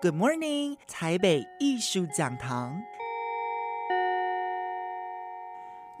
Good morning，台北艺术讲堂。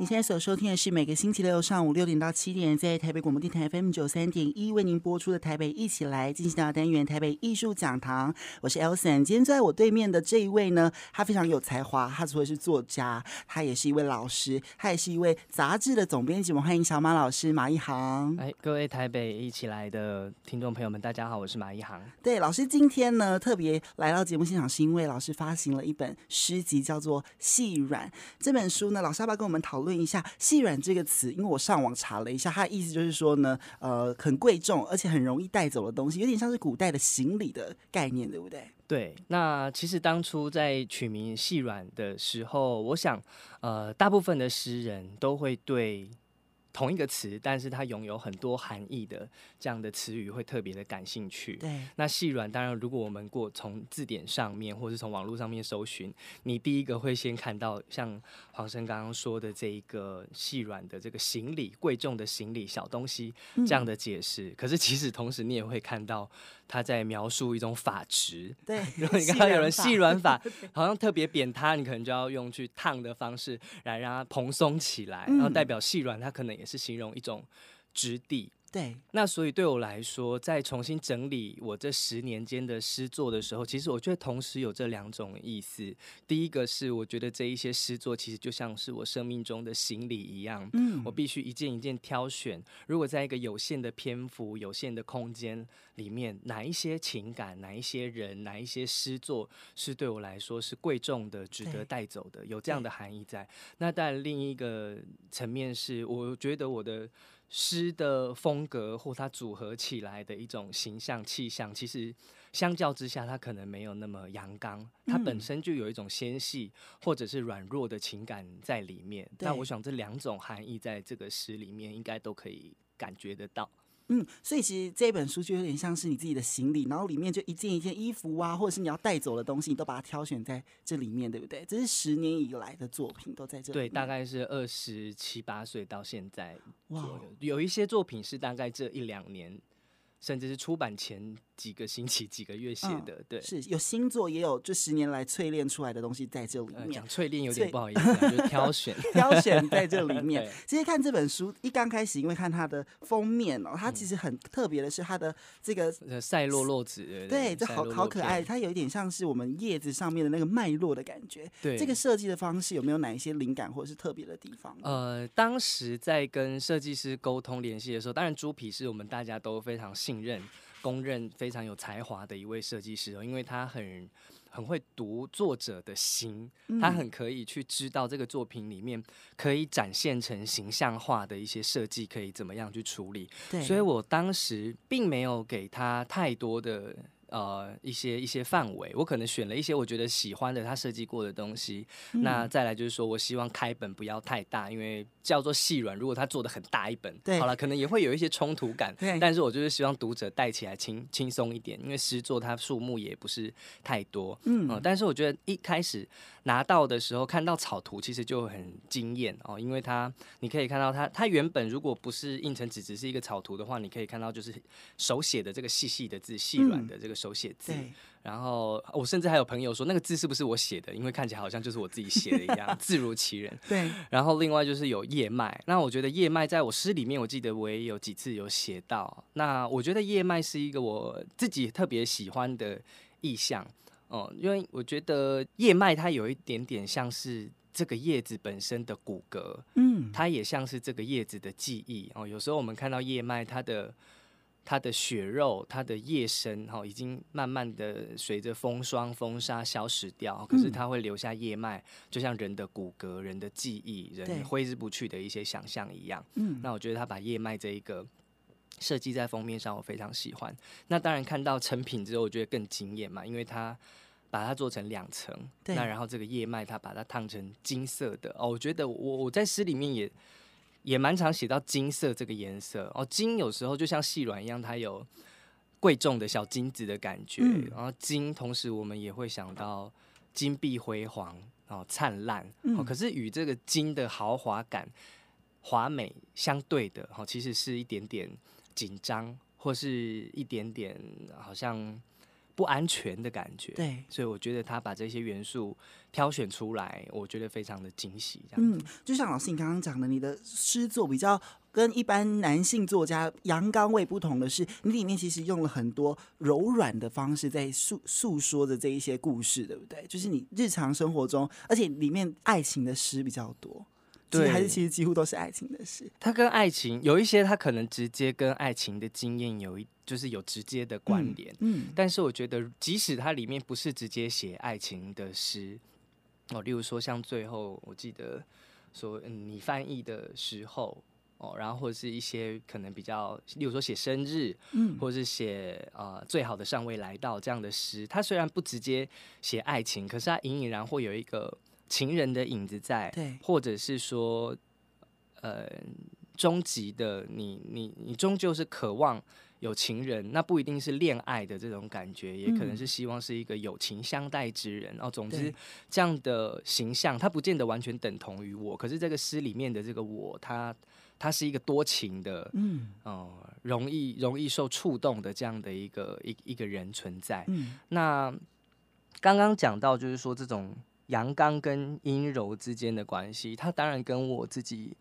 你现在所收听的是每个星期六上午六点到七点，在台北广播电台 FM 九三点一为您播出的《台北一起来》进行到单元《台北艺术讲堂》。我是 Elson，今天坐在我对面的这一位呢，他非常有才华，他除了是作家，他也是一位老师，他也是一位杂志的总编辑。我们欢迎小马老师马一航。哎，各位台北一起来的听众朋友们，大家好，我是马一航。对，老师今天呢特别来到节目现场，是因为老师发行了一本诗集，叫做《细软》。这本书呢，老师要不要跟我们讨论？问一下“细软”这个词，因为我上网查了一下，它的意思就是说呢，呃，很贵重，而且很容易带走的东西，有点像是古代的行李的概念，对不对？对。那其实当初在取名“细软”的时候，我想，呃，大部分的诗人都会对。同一个词，但是它拥有很多含义的这样的词语会特别的感兴趣。对，那细软当然，如果我们过从字典上面，或是从网络上面搜寻，你第一个会先看到像黄生刚刚说的这一个细软的这个行李，贵重的行李小东西这样的解释。嗯、可是其实同时你也会看到他在描述一种发质。对，如果你看到有人细软发，好像特别扁塌，你可能就要用去烫的方式来让它蓬松起来，然后代表细软，它可能也。是形容一种质地。对，那所以对我来说，在重新整理我这十年间的诗作的时候，其实我觉得同时有这两种意思。第一个是，我觉得这一些诗作其实就像是我生命中的行李一样，嗯，我必须一件一件挑选。如果在一个有限的篇幅、有限的空间里面，哪一些情感、哪一些人、哪一些诗作是对我来说是贵重的、值得带走的，有这样的含义在。那当然，另一个层面是，我觉得我的。诗的风格或它组合起来的一种形象气象，其实相较之下，它可能没有那么阳刚，它本身就有一种纤细或者是软弱的情感在里面。那我想这两种含义在这个诗里面应该都可以感觉得到。嗯，所以其实这本书就有点像是你自己的行李，然后里面就一件一件衣服啊，或者是你要带走的东西，你都把它挑选在这里面，对不对？这是十年以来的作品都在这里。对，大概是二十七八岁到现在。哇，有一些作品是大概这一两年，甚至是出版前。几个星期、几个月写的，嗯、对，是有星座，也有这十年来淬炼出来的东西在这里面。讲淬炼有点不好意思，挑选，挑选在这里面。其实看这本书一刚开始，因为看它的封面哦，它其实很特别的是它的这个赛洛洛子，对，这好好可爱，它有一点像是我们叶子上面的那个脉络的感觉。对，这个设计的方式有没有哪一些灵感或者是特别的地方？呃，当时在跟设计师沟通联系的时候，当然猪皮是我们大家都非常信任。公认非常有才华的一位设计师哦，因为他很很会读作者的心，他很可以去知道这个作品里面可以展现成形象化的一些设计可以怎么样去处理。对，所以我当时并没有给他太多的。呃，一些一些范围，我可能选了一些我觉得喜欢的他设计过的东西。嗯、那再来就是说我希望开本不要太大，因为叫做细软，如果他做的很大一本，对，好了，可能也会有一些冲突感。对，但是我就是希望读者带起来轻轻松一点，因为诗作它数目也不是太多。嗯、呃，但是我觉得一开始拿到的时候看到草图，其实就很惊艳哦，因为它你可以看到它，它原本如果不是印成纸，只是一个草图的话，你可以看到就是手写的这个细细的字，细软的这个。手写字，然后我甚至还有朋友说，那个字是不是我写的？因为看起来好像就是我自己写的一样，字如其人。对。然后另外就是有叶脉，那我觉得叶脉在我诗里面，我记得我也有几次有写到。那我觉得叶脉是一个我自己特别喜欢的意象哦，因为我觉得叶脉它有一点点像是这个叶子本身的骨骼，嗯，它也像是这个叶子的记忆哦。有时候我们看到叶脉，它的。它的血肉，它的叶身，哈，已经慢慢的随着风霜、风沙消失掉。可是它会留下叶脉，就像人的骨骼、人的记忆、人挥之不去的一些想象一样。嗯，那我觉得他把叶脉这一个设计在封面上，我非常喜欢。那当然看到成品之后，我觉得更惊艳嘛，因为它把它做成两层，那然后这个叶脉它把它烫成金色的哦，我觉得我我在诗里面也。也蛮常写到金色这个颜色哦，金有时候就像细软一样，它有贵重的小金子的感觉。嗯、然后金，同时我们也会想到金碧辉煌哦，灿烂。哦，可是与这个金的豪华感、华美相对的，哦，其实是一点点紧张，或是一点点好像不安全的感觉。对，所以我觉得他把这些元素挑选出来，我觉得非常的惊喜。这样嗯，就像老师你刚刚讲的，你的诗作比较跟一般男性作家阳刚味不同的是，你里面其实用了很多柔软的方式在诉诉说着这一些故事，对不对？就是你日常生活中，而且里面爱情的诗比较多。对，还是其实几乎都是爱情的事。他跟爱情有一些，他可能直接跟爱情的经验有一，就是有直接的关联。嗯，嗯，但是我觉得，即使它里面不是直接写爱情的诗，哦，例如说像最后，我记得说，嗯，你翻译的时候，哦，然后或者是一些可能比较，例如说写生日，嗯，或者是写呃最好的尚未来到这样的诗，它虽然不直接写爱情，可是它隐隐然会有一个。情人的影子在，对，或者是说，呃，终极的你，你，你终究是渴望有情人，那不一定是恋爱的这种感觉，也可能是希望是一个有情相待之人。哦，总之，这样的形象，它不见得完全等同于我，可是这个诗里面的这个我，他，他是一个多情的，嗯，哦、呃，容易容易受触动的这样的一个一一个人存在。嗯，那刚刚讲到就是说这种。阳刚跟阴柔之间的关系，它当然跟我自己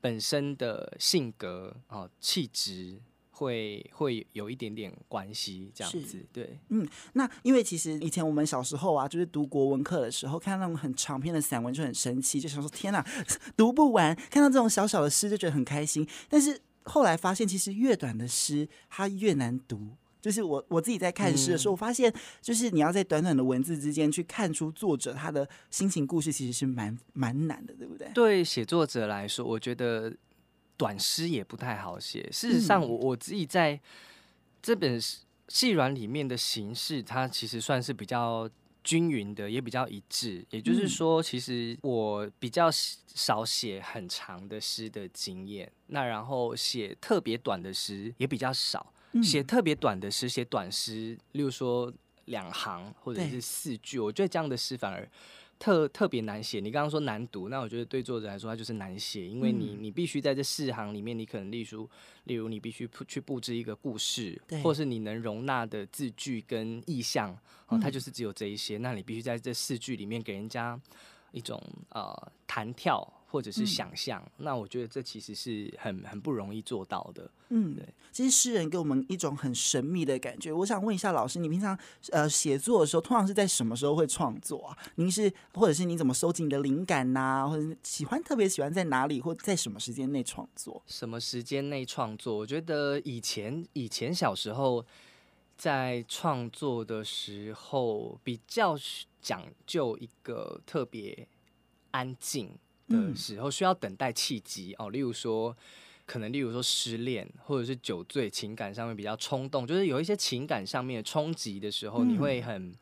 本身的性格啊、气质会会有一点点关系，这样子。对，嗯，那因为其实以前我们小时候啊，就是读国文课的时候，看到那种很长篇的散文就很生气，就想说天哪，读不完；看到这种小小的诗就觉得很开心。但是后来发现，其实越短的诗它越难读。就是我我自己在看诗的时候，我发现，就是你要在短短的文字之间去看出作者他的心情故事，其实是蛮蛮难的，对不对？对写作者来说，我觉得短诗也不太好写。事实上，我我自己在这本《细软》里面的形式，它其实算是比较均匀的，也比较一致。也就是说，其实我比较少写很长的诗的经验，那然后写特别短的诗也比较少。写特别短的诗，写短诗，例如说两行或者是四句，我觉得这样的诗反而特特别难写。你刚刚说难读，那我觉得对作者来说，它就是难写，因为你你必须在这四行里面，你可能例如例如你必须去布置一个故事，或是你能容纳的字句跟意象，哦，它就是只有这一些，那你必须在这四句里面给人家一种呃弹跳。或者是想象、嗯，那我觉得这其实是很很不容易做到的。嗯，对。其实诗人给我们一种很神秘的感觉。我想问一下老师，你平常呃写作的时候，通常是在什么时候会创作啊？您是或者是你怎么收集你的灵感呐、啊？或者喜欢特别喜欢在哪里或在什么时间内创作？什么时间内创作？我觉得以前以前小时候在创作的时候，比较讲究一个特别安静。的时候需要等待契机哦，例如说，可能例如说失恋，或者是酒醉，情感上面比较冲动，就是有一些情感上面的冲击的时候，你会很。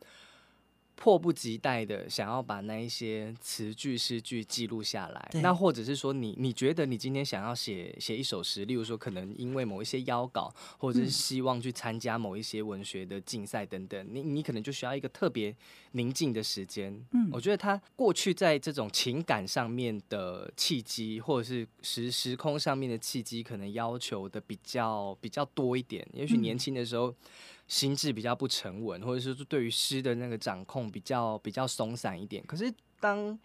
迫不及待的想要把那一些词句诗句记录下来，那或者是说你你觉得你今天想要写写一首诗，例如说可能因为某一些邀稿，或者是希望去参加某一些文学的竞赛等等，你你可能就需要一个特别宁静的时间。嗯，我觉得他过去在这种情感上面的契机，或者是时时空上面的契机，可能要求的比较比较多一点。也许年轻的时候。心智比较不沉稳，或者是对于诗的那个掌控比较比较松散一点。可是当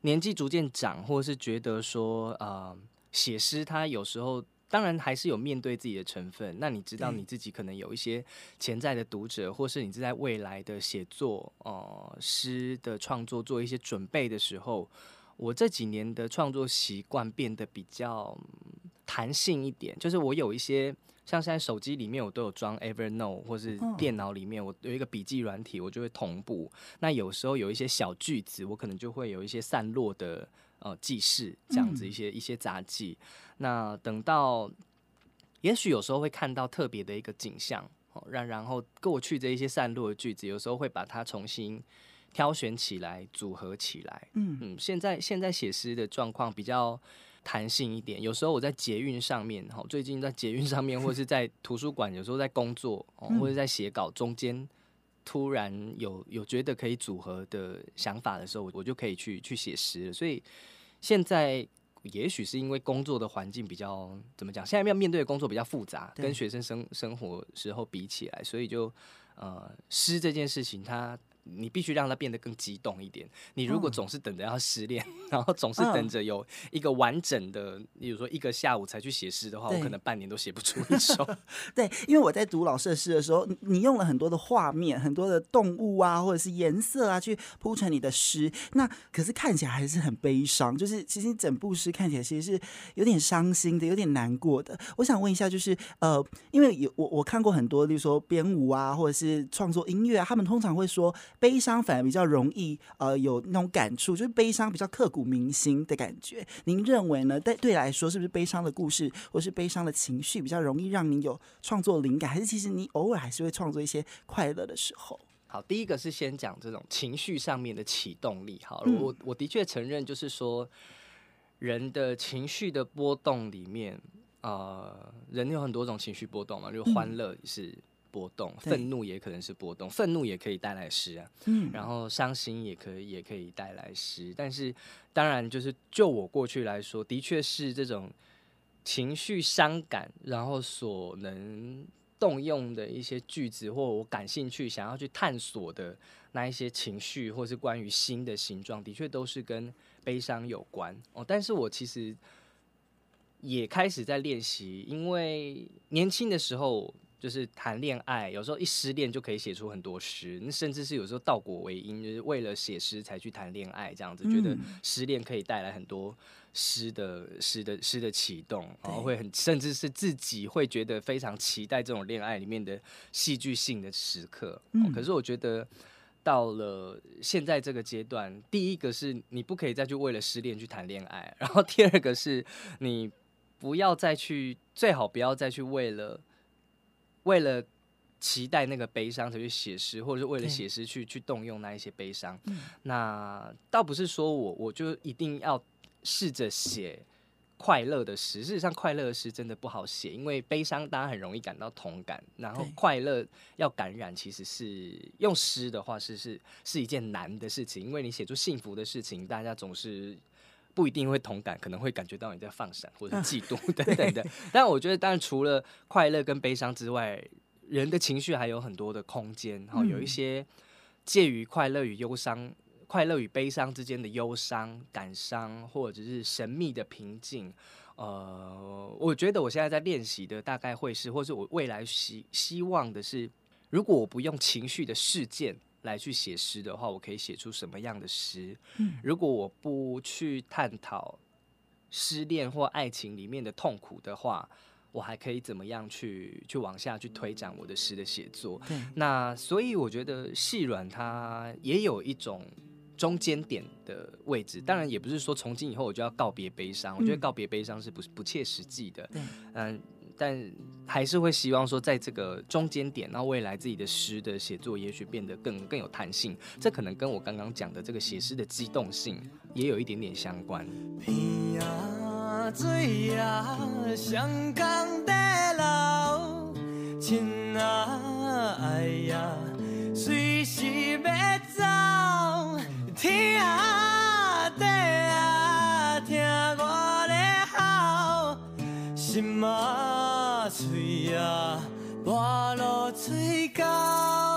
年纪逐渐长，或者是觉得说，呃，写诗它有时候当然还是有面对自己的成分。那你知道你自己可能有一些潜在的读者，或是你是在未来的写作，呃，诗的创作做一些准备的时候，我这几年的创作习惯变得比较弹性一点，就是我有一些。像现在手机里面我都有装 Evernote，或是电脑里面我有一个笔记软体，我就会同步。那有时候有一些小句子，我可能就会有一些散落的呃记事，这样子一些一些杂记。那等到，也许有时候会看到特别的一个景象，哦，然然后过去这一些散落的句子，有时候会把它重新挑选起来，组合起来。嗯嗯，现在现在写诗的状况比较。弹性一点，有时候我在捷运上面，哈，最近在捷运上面，或者是在图书馆，有时候在工作，或者在写稿中间，突然有有觉得可以组合的想法的时候，我就可以去去写诗了。所以现在也许是因为工作的环境比较怎么讲，现在要面对的工作比较复杂，跟学生生生活时候比起来，所以就呃，诗这件事情它。你必须让它变得更激动一点。你如果总是等着要失恋，嗯、然后总是等着有一个完整的，比如说一个下午才去写诗的话，我可能半年都写不出一首。对，因为我在读老师的诗的时候，你用了很多的画面、很多的动物啊，或者是颜色啊，去铺成你的诗。那可是看起来还是很悲伤，就是其实整部诗看起来其实是有点伤心的，有点难过的。我想问一下，就是呃，因为有我我看过很多，例如说编舞啊，或者是创作音乐啊，他们通常会说。悲伤反而比较容易，呃，有那种感触，就是悲伤比较刻骨铭心的感觉。您认为呢？对对来说，是不是悲伤的故事或是悲伤的情绪比较容易让你有创作灵感？还是其实你偶尔还是会创作一些快乐的时候？好，第一个是先讲这种情绪上面的启动力。好我我的确承认，就是说人的情绪的波动里面，呃，人有很多种情绪波动嘛，就欢乐是。嗯波动，愤怒也可能是波动，愤怒也可以带来诗啊，嗯，然后伤心也可以，也可以带来诗。但是，当然，就是就我过去来说，的确是这种情绪伤感，然后所能动用的一些句子，或我感兴趣想要去探索的那一些情绪，或是关于心的形状，的确都是跟悲伤有关哦。但是我其实也开始在练习，因为年轻的时候。就是谈恋爱，有时候一失恋就可以写出很多诗，那甚至是有时候倒果为因，就是为了写诗才去谈恋爱，这样子觉得失恋可以带来很多诗的诗的诗的启动，然后会很甚至是自己会觉得非常期待这种恋爱里面的戏剧性的时刻。可是我觉得到了现在这个阶段，第一个是你不可以再去为了失恋去谈恋爱，然后第二个是你不要再去，最好不要再去为了。为了期待那个悲伤才去写诗，或者是为了写诗去去动用那一些悲伤。嗯、那倒不是说我我就一定要试着写快乐的诗。事实上，快乐的诗真的不好写，因为悲伤大家很容易感到同感，然后快乐要感染，其实是用诗的话是是是一件难的事情，因为你写出幸福的事情，大家总是。不一定会同感，可能会感觉到你在放闪或者嫉妒 等等的。但我觉得，当然除了快乐跟悲伤之外，人的情绪还有很多的空间。然后有一些介于快乐与忧伤、快乐与悲伤之间的忧伤、感伤，或者是神秘的平静。呃，我觉得我现在在练习的大概会是，或是我未来希希望的是，如果我不用情绪的事件。来去写诗的话，我可以写出什么样的诗？嗯，如果我不去探讨失恋或爱情里面的痛苦的话，我还可以怎么样去去往下去推展我的诗的写作？对，那所以我觉得细软它也有一种中间点的位置。当然，也不是说从今以后我就要告别悲伤。我觉得告别悲伤是不不切实际的。嗯。但还是会希望说在这个中间点那未来自己的诗的写作也许变得更更有弹性。这可能跟我刚刚讲的这个写诗的机动性也有一点点相关。呀香港的情啊爱呀随时走天心啊，嘴啊，我落嘴角。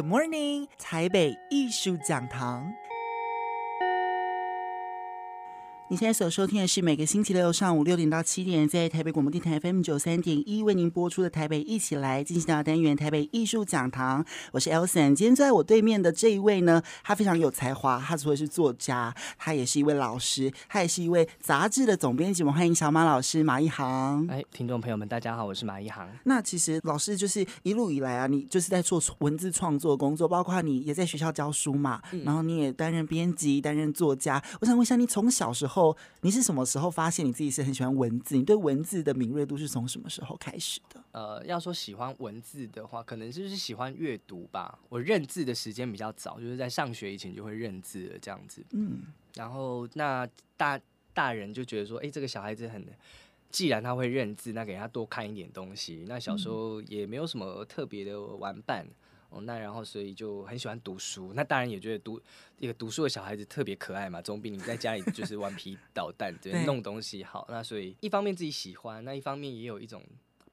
Good morning，台北艺术讲堂。你现在所收听的是每个星期六上午六点到七点，在台北广播电台 FM 九三点一为您播出的台北一起来进行到单元台北艺术讲堂。我是 Elson，今天坐在我对面的这一位呢，他非常有才华，他除了是作家，他也是一位老师，他也是一位杂志的总编辑。我们欢迎小马老师马一航。哎，听众朋友们，大家好，我是马一航。那其实老师就是一路以来啊，你就是在做文字创作工作，包括你也在学校教书嘛，嗯、然后你也担任编辑，担任作家。我想问一下，你从小时候。你是什么时候发现你自己是很喜欢文字？你对文字的敏锐度是从什么时候开始的？呃，要说喜欢文字的话，可能就是喜欢阅读吧。我认字的时间比较早，就是在上学以前就会认字了，这样子。嗯，然后那大大人就觉得说，哎、欸，这个小孩子很，既然他会认字，那给他多看一点东西。那小时候也没有什么特别的玩伴。哦，那然后所以就很喜欢读书，那大人也觉得读一个读书的小孩子特别可爱嘛，总比你在家里就是顽皮捣蛋 对，弄东西好。那所以一方面自己喜欢，那一方面也有一种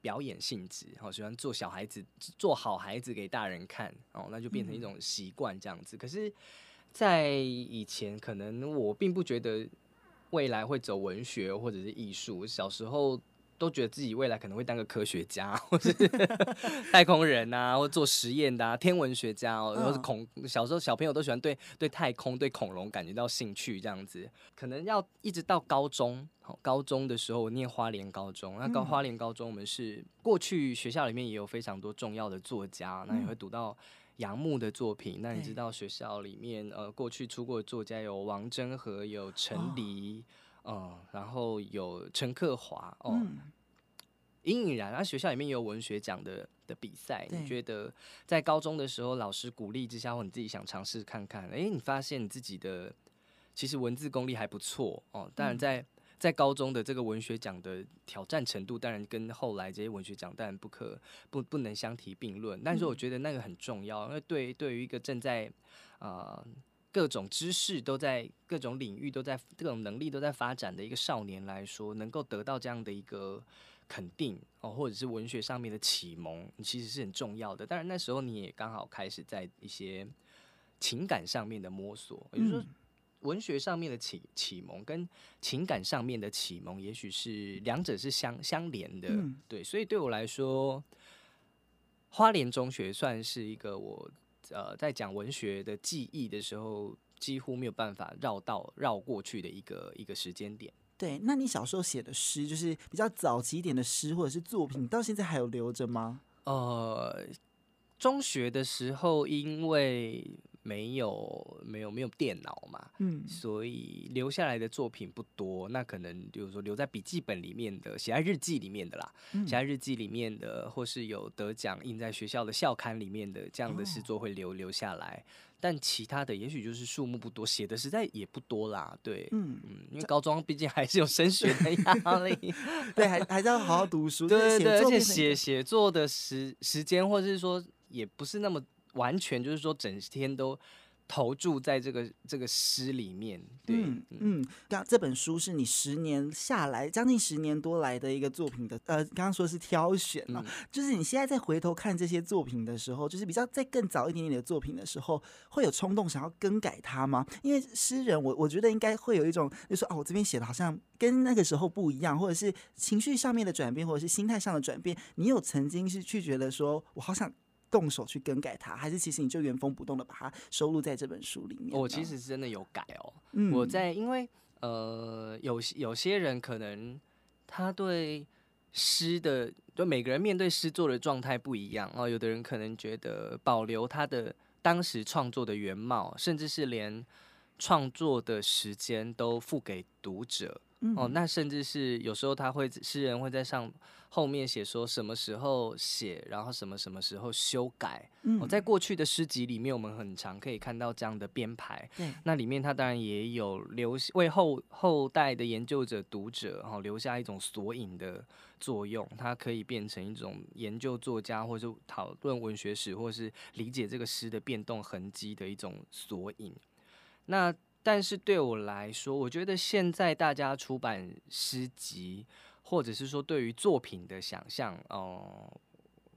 表演性质，好喜欢做小孩子，做好孩子给大人看哦，那就变成一种习惯这样子。可是，在以前可能我并不觉得未来会走文学或者是艺术，小时候。都觉得自己未来可能会当个科学家，或是 太空人啊，或做实验的啊，天文学家哦，或是恐。小时候小朋友都喜欢对对太空、对恐龙感觉到兴趣，这样子。可能要一直到高中，高中的时候我念花莲高中，那高花莲高中我们是过去学校里面也有非常多重要的作家，那也会读到杨牧的作品。那你知道学校里面呃过去出过的作家有王真和，有陈黎。嗯，然后有陈克华哦，隐隐然，啊，学校里面也有文学奖的的比赛。你觉得在高中的时候，老师鼓励之下，或你自己想尝试看看，哎，你发现你自己的其实文字功力还不错哦。当然在，在在高中的这个文学奖的挑战程度，当然跟后来这些文学奖当然不可不不能相提并论。但是我觉得那个很重要，因为对对于一个正在啊。呃各种知识都在各种领域都在各种能力都在发展的一个少年来说，能够得到这样的一个肯定哦，或者是文学上面的启蒙，其实是很重要的。当然那时候你也刚好开始在一些情感上面的摸索，也就是说，文学上面的启启蒙跟情感上面的启蒙，也许是两者是相相连的。对，所以对我来说，花莲中学算是一个我。呃，在讲文学的记忆的时候，几乎没有办法绕到绕过去的一个一个时间点。对，那你小时候写的诗，就是比较早期一点的诗或者是作品，到现在还有留着吗？呃，中学的时候，因为。没有没有没有电脑嘛，嗯，所以留下来的作品不多。那可能比如说留在笔记本里面的、写在日记里面的啦，写在日记里面的，或是有得奖印在学校的校刊里面的这样的诗作会留留下来。但其他的也许就是数目不多，写的实在也不多啦。对，嗯嗯，因为高中毕竟还是有升学的压力，对，还还是要好好读书。对对对，而且写写作的时时间，或者是说也不是那么。完全就是说，整天都投注在这个这个诗里面。对，嗯，嗯，刚这本书是你十年下来，将近十年多来的一个作品的，呃，刚刚说是挑选了，嗯、就是你现在再回头看这些作品的时候，就是比较在更早一点点的作品的时候，会有冲动想要更改它吗？因为诗人，我我觉得应该会有一种，就是说，哦，我这边写的好像跟那个时候不一样，或者是情绪上面的转变，或者是心态上的转变，你有曾经是去觉得说我好想。动手去更改它，还是其实你就原封不动的把它收录在这本书里面？我其实是真的有改哦。嗯，我在因为呃，有有些人可能他对诗的，就每个人面对诗作的状态不一样哦。有的人可能觉得保留他的当时创作的原貌，甚至是连创作的时间都付给读者。嗯、哦，那甚至是有时候他会诗人会在上后面写说什么时候写，然后什么什么时候修改。嗯，哦，在过去的诗集里面，我们很常可以看到这样的编排。对，那里面他当然也有留为后后代的研究者读者哦留下一种索引的作用，它可以变成一种研究作家或者讨论文学史，或是理解这个诗的变动痕迹的一种索引。那但是对我来说，我觉得现在大家出版诗集，或者是说对于作品的想象，哦、呃，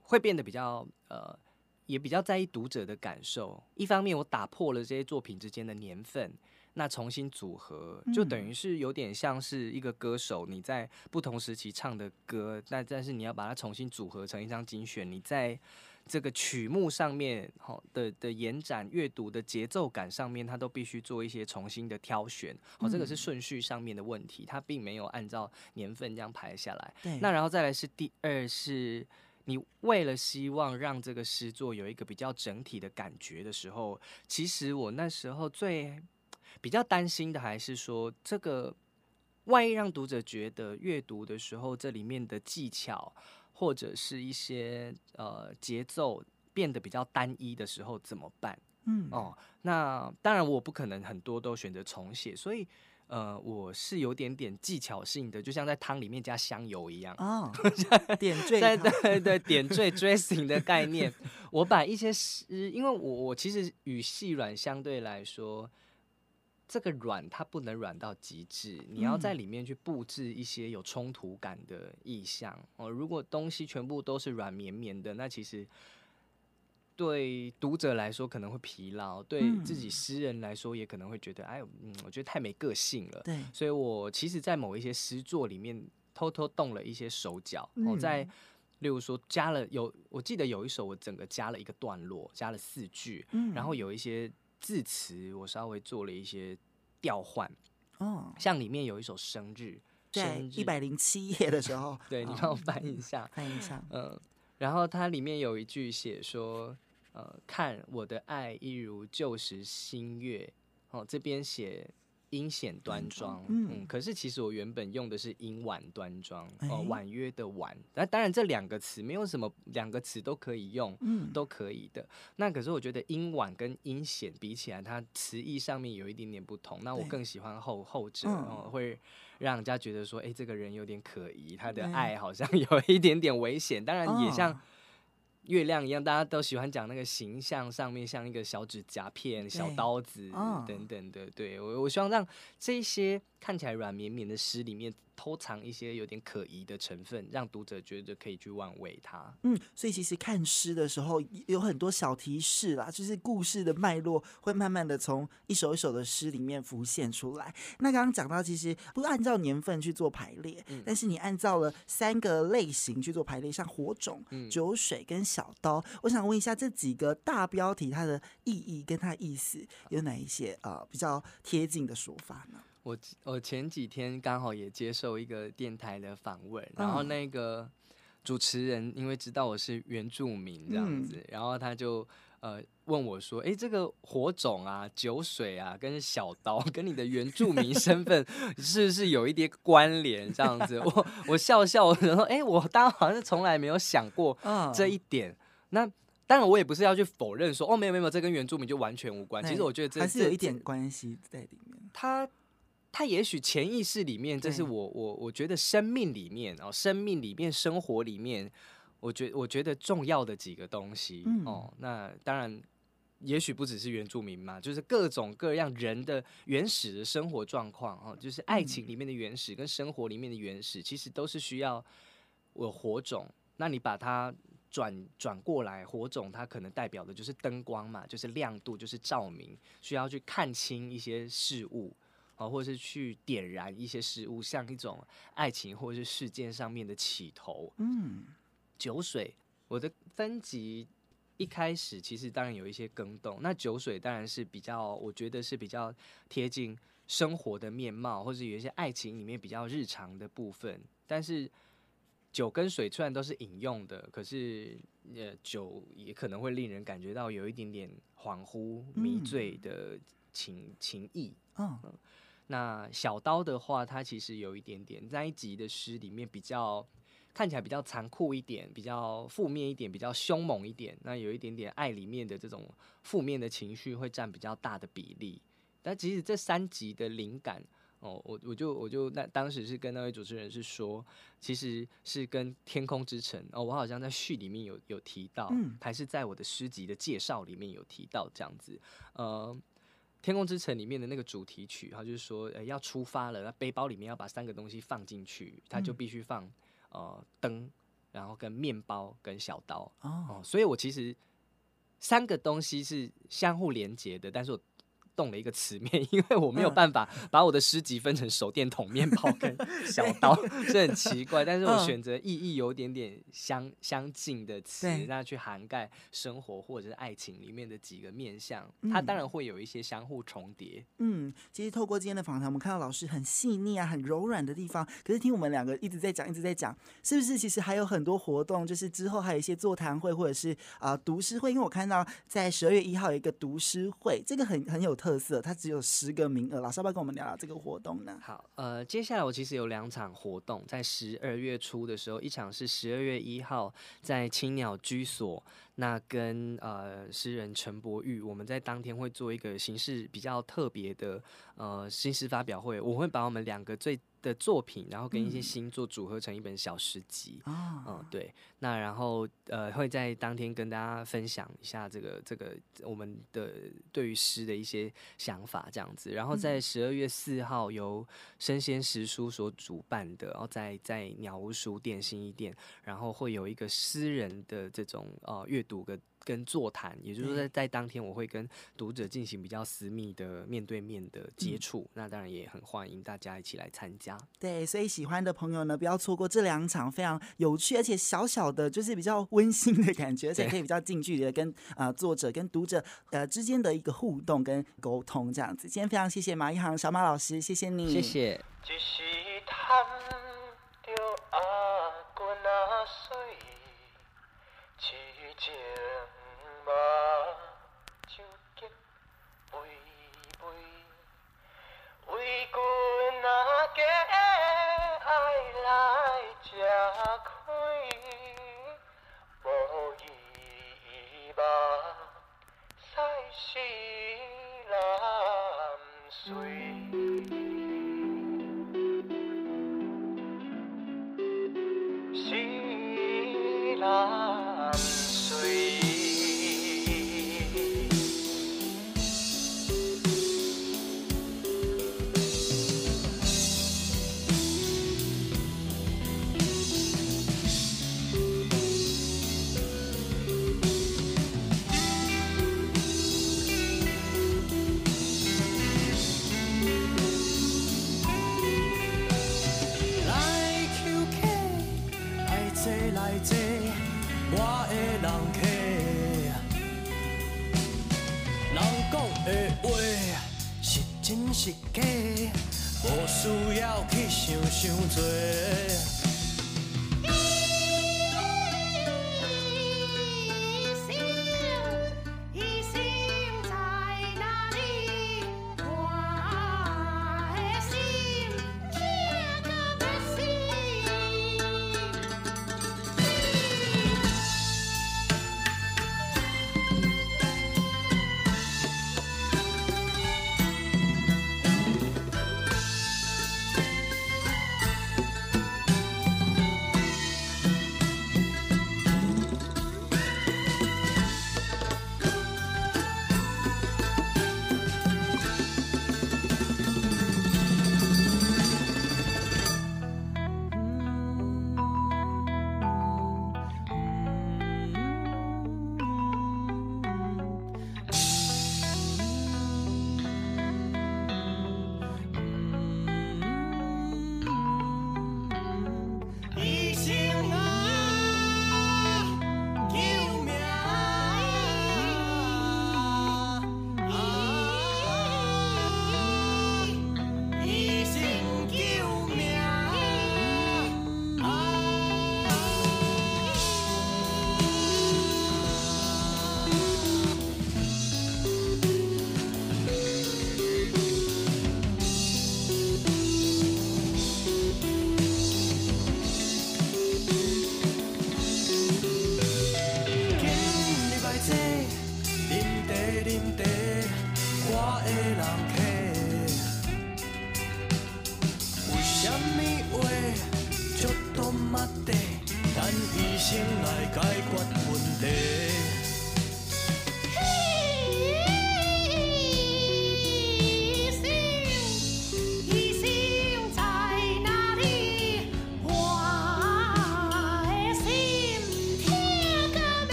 会变得比较呃，也比较在意读者的感受。一方面，我打破了这些作品之间的年份，那重新组合，就等于是有点像是一个歌手你在不同时期唱的歌，那但是你要把它重新组合成一张精选，你在。这个曲目上面，好的的延展、阅读的节奏感上面，它都必须做一些重新的挑选。好，这个是顺序上面的问题，它并没有按照年份这样排下来。对。那然后再来是第二，是你为了希望让这个诗作有一个比较整体的感觉的时候，其实我那时候最比较担心的还是说，这个万一让读者觉得阅读的时候，这里面的技巧。或者是一些呃节奏变得比较单一的时候怎么办？嗯哦，那当然我不可能很多都选择重写，所以呃我是有点点技巧性的，就像在汤里面加香油一样哦，点缀 对对对点缀 dressing 的概念，我把一些诗，因为我我其实语细软相对来说。这个软它不能软到极致，你要在里面去布置一些有冲突感的意象哦。如果东西全部都是软绵绵的，那其实对读者来说可能会疲劳，对自己诗人来说也可能会觉得，哎，嗯，我觉得太没个性了。对，所以我其实，在某一些诗作里面偷偷动了一些手脚。我在，例如说加了有，我记得有一首我整个加了一个段落，加了四句，然后有一些。字词我稍微做了一些调换，哦，像里面有一首生日，在一百零七页的时候，对，你帮我翻一下，翻一下，嗯，然后它里面有一句写说，呃，看我的爱一如旧时新月，哦，这边写。阴险端庄，嗯，嗯，可是其实我原本用的是阴婉端庄，哦，婉约的婉。那当然这两个词没有什么，两个词都可以用，嗯，都可以的。那可是我觉得阴婉跟阴险比起来，它词义上面有一点点不同。那我更喜欢后后者，哦，会让人家觉得说，哎，这个人有点可疑，他的爱好像 有一点点危险。当然也像。月亮一样，大家都喜欢讲那个形象上面像一个小指甲片、小刀子等等的。对，我，我希望让这些看起来软绵绵的诗里面。偷藏一些有点可疑的成分，让读者觉得可以去玩味它。嗯，所以其实看诗的时候有很多小提示啦，就是故事的脉络会慢慢的从一首一首的诗里面浮现出来。那刚刚讲到，其实不按照年份去做排列，嗯、但是你按照了三个类型去做排列，像火种、酒水跟小刀。我想问一下，这几个大标题它的意义跟它的意思有哪一些呃比较贴近的说法呢？我我前几天刚好也接受一个电台的访问，然后那个主持人因为知道我是原住民这样子，然后他就呃问我说：“哎，这个火种啊、酒水啊，跟小刀跟你的原住民身份 是不是有一点关联？”这样子，我我笑笑，我说：“哎，我当然好像从来没有想过这一点。”那当然，我也不是要去否认说：“哦，没有没有，这跟原住民就完全无关。”其实我觉得这还是有一点关系在里面。他。他也许潜意识里面，这是我我我觉得生命里面哦，生命里面生活里面，我觉我觉得重要的几个东西哦。那当然，也许不只是原住民嘛，就是各种各样人的原始的生活状况哦，就是爱情里面的原始跟生活里面的原始，其实都是需要我火种。那你把它转转过来，火种它可能代表的就是灯光嘛，就是亮度，就是照明，需要去看清一些事物啊，或是去点燃一些事物，像一种爱情或者是事件上面的起头。嗯，酒水，我的分级。一开始其实当然有一些更动，那酒水当然是比较，我觉得是比较贴近生活的面貌，或者有一些爱情里面比较日常的部分。但是酒跟水虽然都是饮用的，可是呃酒也可能会令人感觉到有一点点恍惚迷醉的情、嗯、情意。嗯，那小刀的话，它其实有一点点在一集的诗里面比较。看起来比较残酷一点，比较负面一点，比较凶猛一点。那有一点点爱里面的这种负面的情绪会占比较大的比例。但其实这三集的灵感哦，我我就我就那当时是跟那位主持人是说，其实是跟《天空之城》哦，我好像在序里面有有提到，嗯，还是在我的诗集的介绍里面有提到这样子。呃，《天空之城》里面的那个主题曲，它就是说，呃，要出发了，那背包里面要把三个东西放进去，它就必须放。呃，灯，然后跟面包跟小刀哦、呃，所以我其实三个东西是相互连接的，但是我。动了一个词面，因为我没有办法把我的诗集分成手电筒、面包跟 小刀，这很奇怪。但是我选择意义有点点相相近的词，那去涵盖生活或者是爱情里面的几个面向，它当然会有一些相互重叠。嗯，其实透过今天的访谈，我们看到老师很细腻啊，很柔软的地方。可是听我们两个一直在讲，一直在讲，是不是？其实还有很多活动，就是之后还有一些座谈会，或者是啊、呃、读诗会。因为我看到在十二月一号有一个读诗会，这个很很有特色，它只有十个名额。老师要不要跟我们聊聊这个活动呢？好，呃，接下来我其实有两场活动，在十二月初的时候，一场是十二月一号在青鸟居所，那跟呃诗人陈柏玉，我们在当天会做一个形式比较特别的呃新诗发表会，我会把我们两个最的作品，然后跟一些星座组合成一本小诗集。嗯，嗯，对。那然后呃，会在当天跟大家分享一下这个这个我们的对于诗的一些想法，这样子。然后在十二月四号由生鲜时书所主办的，然后在在鸟屋书店新一店，然后会有一个诗人的这种呃阅读的。跟座谈，也就是说在在当天我会跟读者进行比较私密的面对面的接触，嗯，那当然也很欢迎大家一起来参加。对，所以喜欢的朋友呢，不要错过这两场非常有趣而且小小的，就是比较温馨的感觉，而且可以比较近距离的跟啊、呃、作者跟读者呃之间的一个互动跟沟通这样子。今天非常谢谢马一航小马老师，谢谢你，谢谢。目睭结微微，为君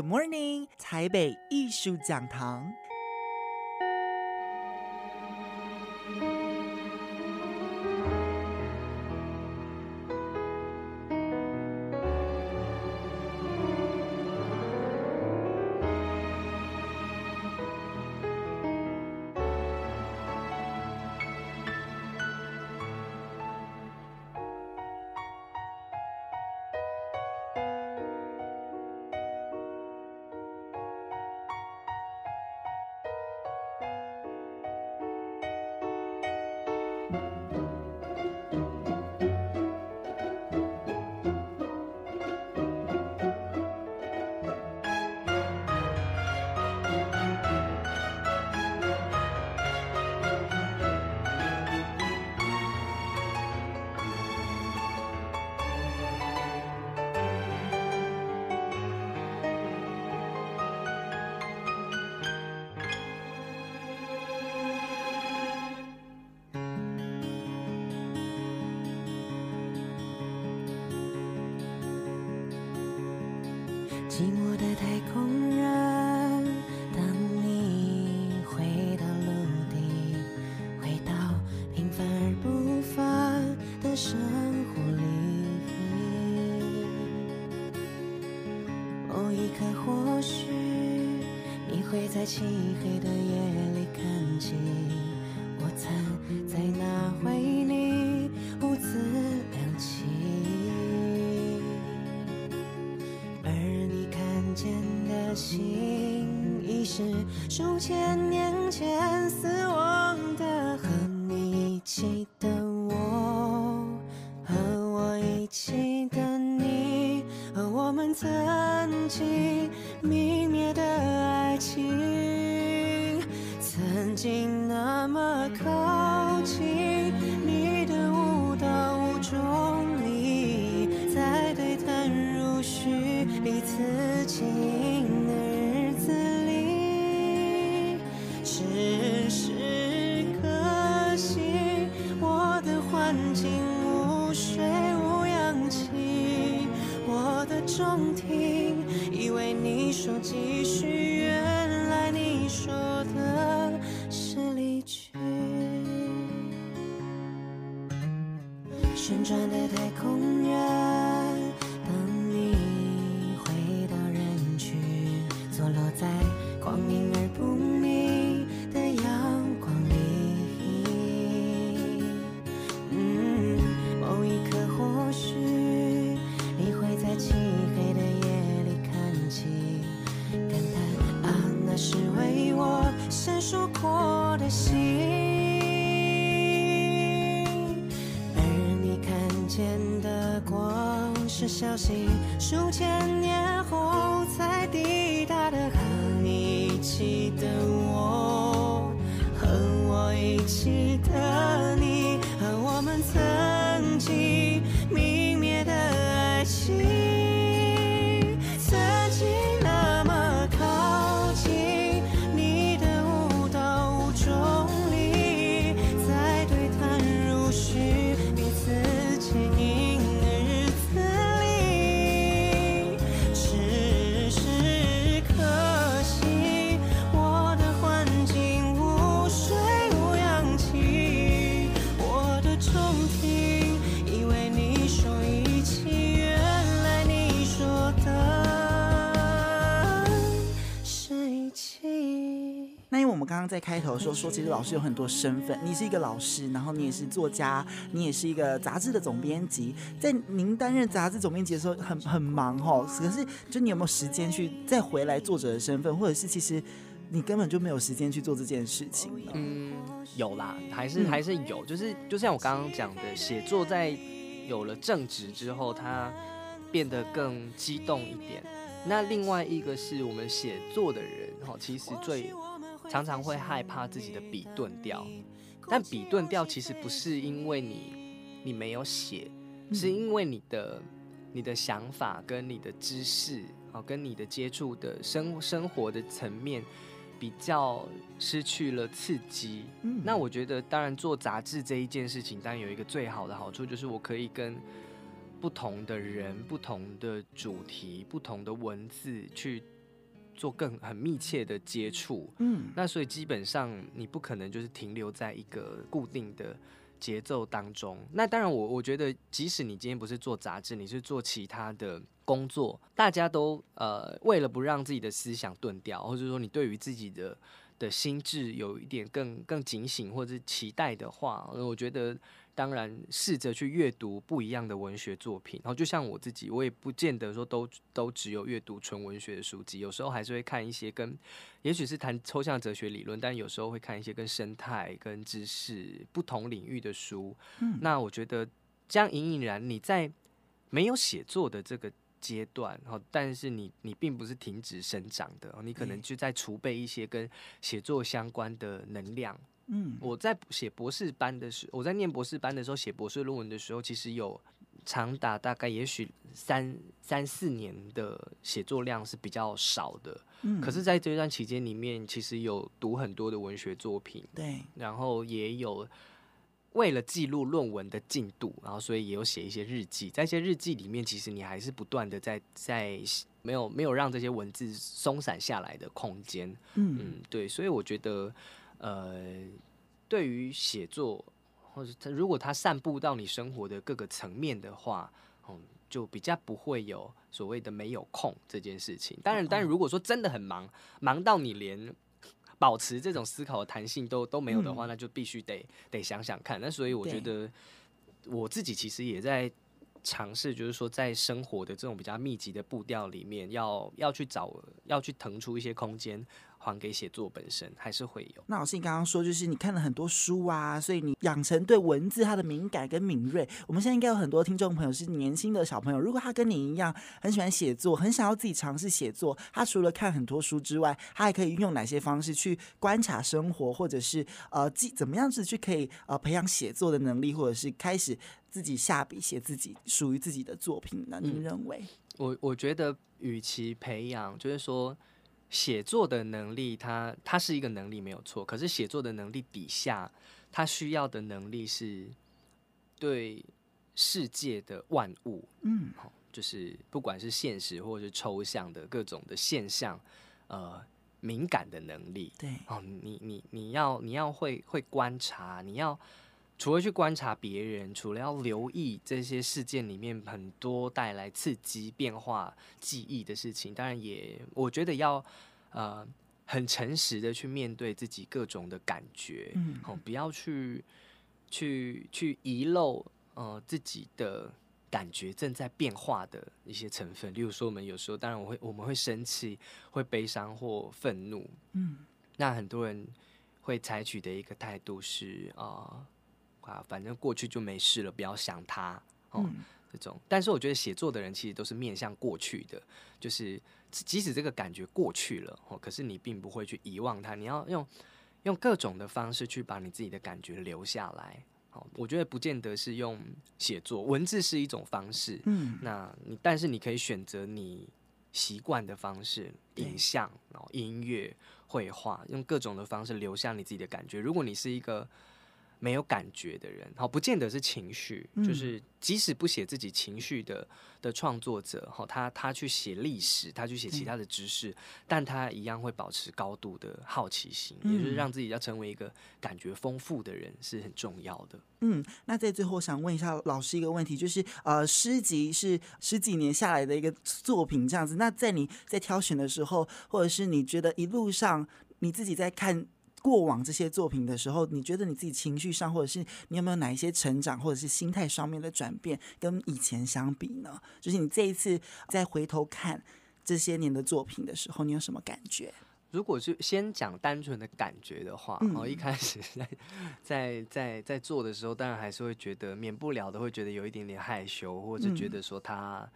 Good morning，台北艺术讲堂。寂寞的太空人，当你回到陆地，回到平凡而不凡的生活里。某一刻，或许你会在漆黑的夜里看清。心已是数千年前。旋转。消息数千年。在开头的时候说，其实老师有很多身份，你是一个老师，然后你也是作家，你也是一个杂志的总编辑。在您担任杂志总编辑的时候很，很很忙哦。可是，就你有没有时间去再回来作者的身份，或者是其实你根本就没有时间去做这件事情？嗯，有啦，还是还是有，就是就像我刚刚讲的，写作在有了正职之后，它变得更激动一点。那另外一个是我们写作的人，哈，其实最常常会害怕自己的笔钝掉。但笔钝掉其实不是因为你你没有写，是因为你的你的想法跟你的知识，啊，跟你的接触的生生活的层面比较失去了刺激。那我觉得，当然做杂志这一件事情，当然有一个最好的好处，就是我可以跟。不同的人、不同的主题、不同的文字去做更很密切的接触，嗯，那所以基本上你不可能就是停留在一个固定的节奏当中。那当然我，我我觉得，即使你今天不是做杂志，你是做其他的工作，大家都呃为了不让自己的思想钝掉，或者说你对于自己的的心智有一点更更警醒或者是期待的话，我觉得。当然，试着去阅读不一样的文学作品，然后就像我自己，我也不见得说都都只有阅读纯文学的书籍，有时候还是会看一些跟，也许是谈抽象哲学理论，但有时候会看一些跟生态、跟知识不同领域的书。嗯，那我觉得这样隐隐然你在没有写作的这个阶段，然后但是你你并不是停止生长的，你可能就在储备一些跟写作相关的能量。嗯，我在写博士班的时候，我在念博士班的时候，写博士论文的时候，其实有长达大概也许三三四年的写作量是比较少的。嗯，可是在这段期间里面，其实有读很多的文学作品，对，然后也有为了记录论文的进度，然后所以也有写一些日记。在一些日记里面，其实你还是不断的在在没有没有让这些文字松散下来的空间。嗯嗯，对，所以我觉得。呃，对于写作，或者他如果他散布到你生活的各个层面的话，嗯，就比较不会有所谓的没有空这件事情。当然，当然，如果说真的很忙，忙到你连保持这种思考的弹性都都没有的话，那就必须得得想想看。那所以我觉得我自己其实也在尝试，就是说在生活的这种比较密集的步调里面，要要去找，要去腾出一些空间。还给写作本身还是会有。那老师，你刚刚说就是你看了很多书啊，所以你养成对文字它的敏感跟敏锐。我们现在应该有很多听众朋友是年轻的小朋友，如果他跟你一样很喜欢写作，很想要自己尝试写作，他除了看很多书之外，他还可以运用哪些方式去观察生活，或者是呃，记怎么样子去可以呃培养写作的能力，或者是开始自己下笔写自己属于自己的作品呢？您认为？我我觉得，与其培养，就是说。写作的能力它，它它是一个能力没有错。可是写作的能力底下，它需要的能力是对世界的万物，嗯，就是不管是现实或者是抽象的各种的现象，呃，敏感的能力。对，哦，你你你要你要会会观察，你要除了去观察别人，除了要留意这些事件里面很多带来刺激、变化、记忆的事情，当然也我觉得要。呃，很诚实的去面对自己各种的感觉，嗯，好，不要去去去遗漏呃自己的感觉正在变化的一些成分。例如说，我们有时候当然我会我们会生气、会悲伤或愤怒，嗯，那很多人会采取的一个态度是啊、呃、啊，反正过去就没事了，不要想它，哦、嗯，这种。但是我觉得写作的人其实都是面向过去的，就是。即使这个感觉过去了，哦，可是你并不会去遗忘它。你要用用各种的方式去把你自己的感觉留下来。好，我觉得不见得是用写作，文字是一种方式。嗯，那你但是你可以选择你习惯的方式，影像、然后音乐、绘画，用各种的方式留下你自己的感觉。如果你是一个没有感觉的人，好，不见得是情绪，嗯、就是即使不写自己情绪的的创作者，哈，他他去写历史，他去写其他的知识，嗯、但他一样会保持高度的好奇心，嗯、也就是让自己要成为一个感觉丰富的人是很重要的。嗯，那在最后想问一下老师一个问题，就是呃，诗集是十几年下来的一个作品，这样子，那在你在挑选的时候，或者是你觉得一路上你自己在看。过往这些作品的时候，你觉得你自己情绪上，或者是你有没有哪一些成长，或者是心态上面的转变，跟以前相比呢？就是你这一次再回头看这些年的作品的时候，你有什么感觉？如果是先讲单纯的感觉的话，哦、嗯，一开始在在在在做的时候，当然还是会觉得免不了的，会觉得有一点点害羞，或者觉得说他、嗯、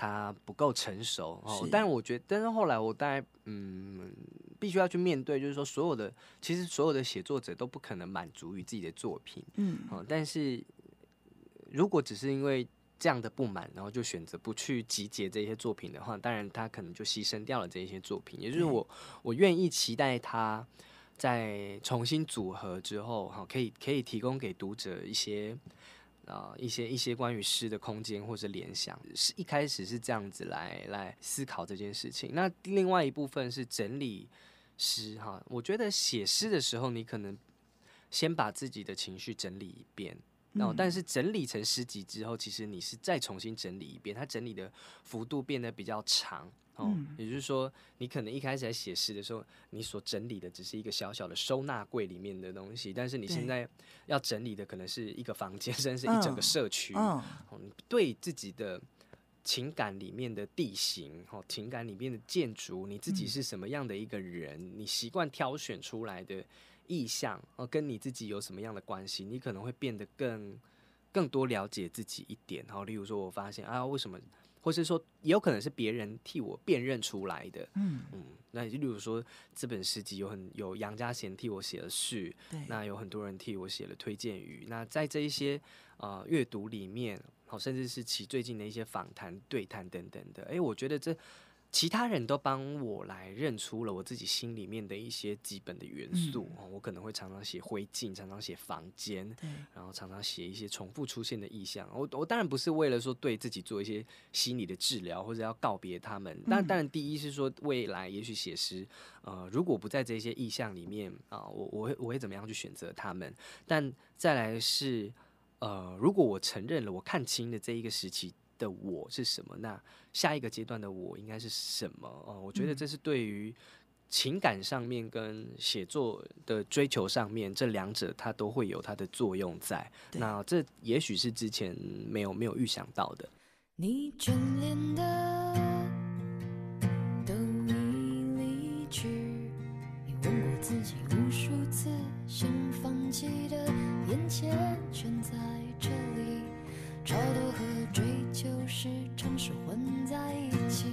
他不够成熟哦。但是我觉得，但是后来我大概嗯，必须要去面对，就是说所有的其实所有的写作者都不可能满足于自己的作品，嗯，哦，但是如果只是因为。这样的不满，然后就选择不去集结这些作品的话，当然他可能就牺牲掉了这些作品。也就是我，我愿意期待他在重新组合之后，哈，可以可以提供给读者一些啊、呃、一些一些关于诗的空间或者联想。是一开始是这样子来来思考这件事情。那另外一部分是整理诗，哈，我觉得写诗的时候，你可能先把自己的情绪整理一遍。然后，但是整理成诗集之后，其实你是再重新整理一遍，它整理的幅度变得比较长哦。也就是说，你可能一开始在写诗的时候，你所整理的只是一个小小的收纳柜里面的东西，但是你现在要整理的可能是一个房间，甚至是一整个社区。嗯，对自己的情感里面的地形，哦，情感里面的建筑，你自己是什么样的一个人，你习惯挑选出来的。意象哦，跟你自己有什么样的关系？你可能会变得更更多了解自己一点。然后，例如说，我发现啊，为什么，或是说，也有可能是别人替我辨认出来的。嗯嗯，那就例如说，这本诗集有很有杨家贤替我写了序，那有很多人替我写了推荐语。那在这一些呃阅读里面，好，甚至是其最近的一些访谈、对谈等等的，哎，我觉得这。其他人都帮我来认出了我自己心里面的一些基本的元素。嗯、我可能会常常写灰烬，常常写房间，然后常常写一些重复出现的意象。我我当然不是为了说对自己做一些心理的治疗，或者要告别他们。但当然，第一是说未来也许写诗，呃，如果不在这些意象里面啊、呃，我我会我会怎么样去选择他们？但再来是呃，如果我承认了我看清了这一个时期。的我是什么？那下一个阶段的我应该是什么？哦，我觉得这是对于情感上面跟写作的追求上面，这两者它都会有它的作用在。那这也许是之前没有没有预想到的。你眷恋的都已离去，你问过自己无数次，想放弃的眼前全在这里。超脱和追求时常是混在一起。